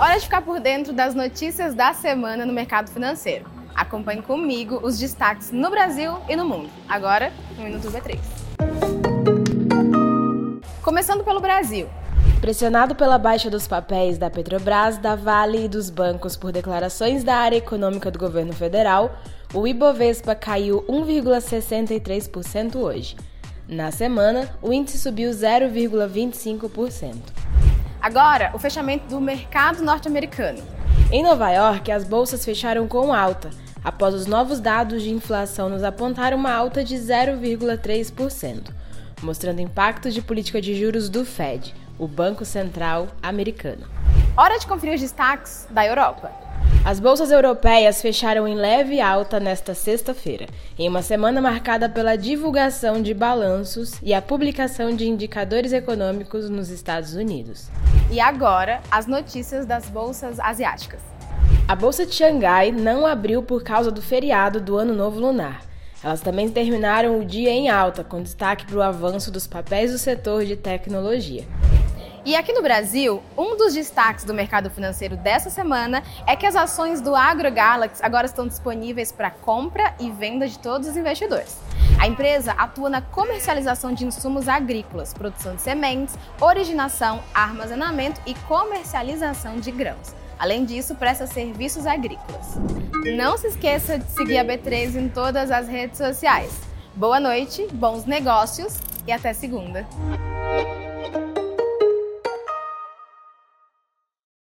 Hora de ficar por dentro das notícias da semana no mercado financeiro. Acompanhe comigo os destaques no Brasil e no mundo. Agora, no Minuto B3. Começando pelo Brasil. Pressionado pela baixa dos papéis da Petrobras, da Vale e dos bancos por declarações da área econômica do governo federal, o Ibovespa caiu 1,63% hoje. Na semana, o índice subiu 0,25%. Agora, o fechamento do mercado norte-americano. Em Nova York, as bolsas fecharam com alta, após os novos dados de inflação nos apontar uma alta de 0,3%, mostrando impactos de política de juros do Fed, o Banco Central Americano. Hora de conferir os destaques da Europa. As bolsas europeias fecharam em leve alta nesta sexta-feira, em uma semana marcada pela divulgação de balanços e a publicação de indicadores econômicos nos Estados Unidos. E agora, as notícias das bolsas asiáticas. A bolsa de Xangai não abriu por causa do feriado do Ano Novo Lunar. Elas também terminaram o dia em alta, com destaque para o avanço dos papéis do setor de tecnologia. E aqui no Brasil, um dos destaques do mercado financeiro dessa semana é que as ações do AgroGalaxy agora estão disponíveis para compra e venda de todos os investidores. A empresa atua na comercialização de insumos agrícolas, produção de sementes, originação, armazenamento e comercialização de grãos. Além disso, presta serviços agrícolas. Não se esqueça de seguir a B3 em todas as redes sociais. Boa noite, bons negócios e até segunda.